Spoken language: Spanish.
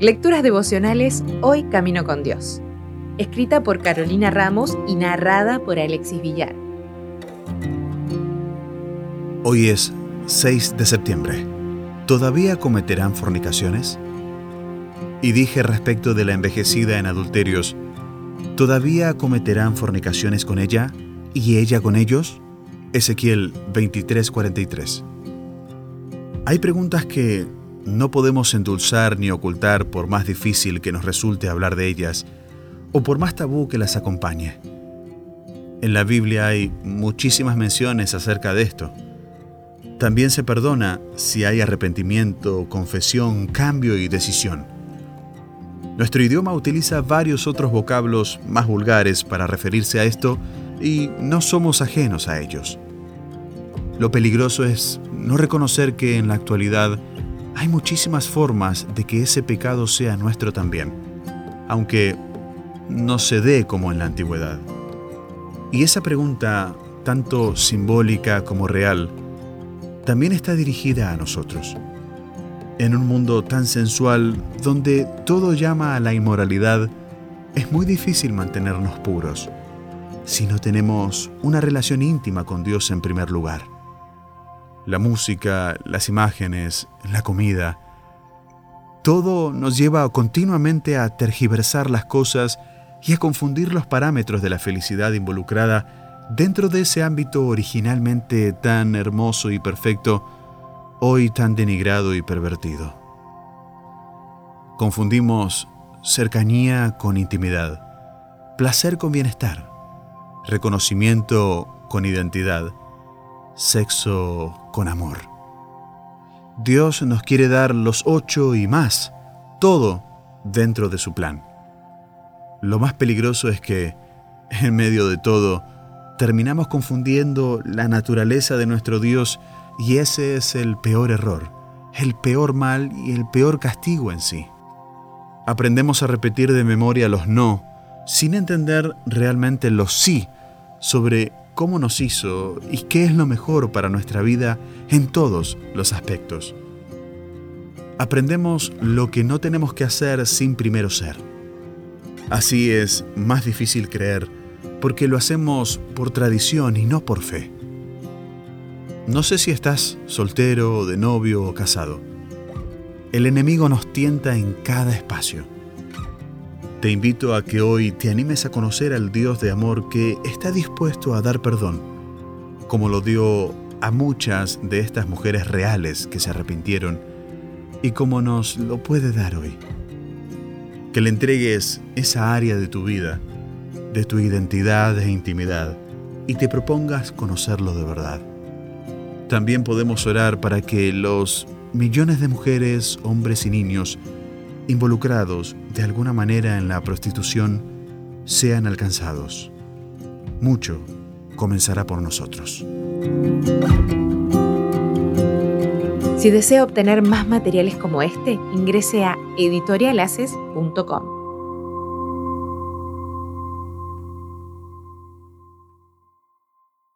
Lecturas devocionales Hoy Camino con Dios. Escrita por Carolina Ramos y narrada por Alexis Villar. Hoy es 6 de septiembre. ¿Todavía cometerán fornicaciones? Y dije respecto de la envejecida en adulterios, ¿todavía cometerán fornicaciones con ella y ella con ellos? Ezequiel 23:43. Hay preguntas que no podemos endulzar ni ocultar por más difícil que nos resulte hablar de ellas o por más tabú que las acompañe. En la Biblia hay muchísimas menciones acerca de esto. También se perdona si hay arrepentimiento, confesión, cambio y decisión. Nuestro idioma utiliza varios otros vocablos más vulgares para referirse a esto y no somos ajenos a ellos. Lo peligroso es no reconocer que en la actualidad hay muchísimas formas de que ese pecado sea nuestro también, aunque no se dé como en la antigüedad. Y esa pregunta, tanto simbólica como real, también está dirigida a nosotros. En un mundo tan sensual, donde todo llama a la inmoralidad, es muy difícil mantenernos puros si no tenemos una relación íntima con Dios en primer lugar la música, las imágenes, la comida. Todo nos lleva continuamente a tergiversar las cosas y a confundir los parámetros de la felicidad involucrada dentro de ese ámbito originalmente tan hermoso y perfecto, hoy tan denigrado y pervertido. Confundimos cercanía con intimidad, placer con bienestar, reconocimiento con identidad, sexo con amor. Dios nos quiere dar los ocho y más, todo dentro de su plan. Lo más peligroso es que, en medio de todo, terminamos confundiendo la naturaleza de nuestro Dios y ese es el peor error, el peor mal y el peor castigo en sí. Aprendemos a repetir de memoria los no sin entender realmente los sí sobre cómo nos hizo y qué es lo mejor para nuestra vida en todos los aspectos. Aprendemos lo que no tenemos que hacer sin primero ser. Así es más difícil creer porque lo hacemos por tradición y no por fe. No sé si estás soltero, de novio o casado. El enemigo nos tienta en cada espacio te invito a que hoy te animes a conocer al Dios de amor que está dispuesto a dar perdón, como lo dio a muchas de estas mujeres reales que se arrepintieron y como nos lo puede dar hoy. Que le entregues esa área de tu vida, de tu identidad e intimidad, y te propongas conocerlo de verdad. También podemos orar para que los millones de mujeres, hombres y niños involucrados de alguna manera en la prostitución sean alcanzados. Mucho comenzará por nosotros. Si desea obtener más materiales como este, ingrese a editorialaces.com.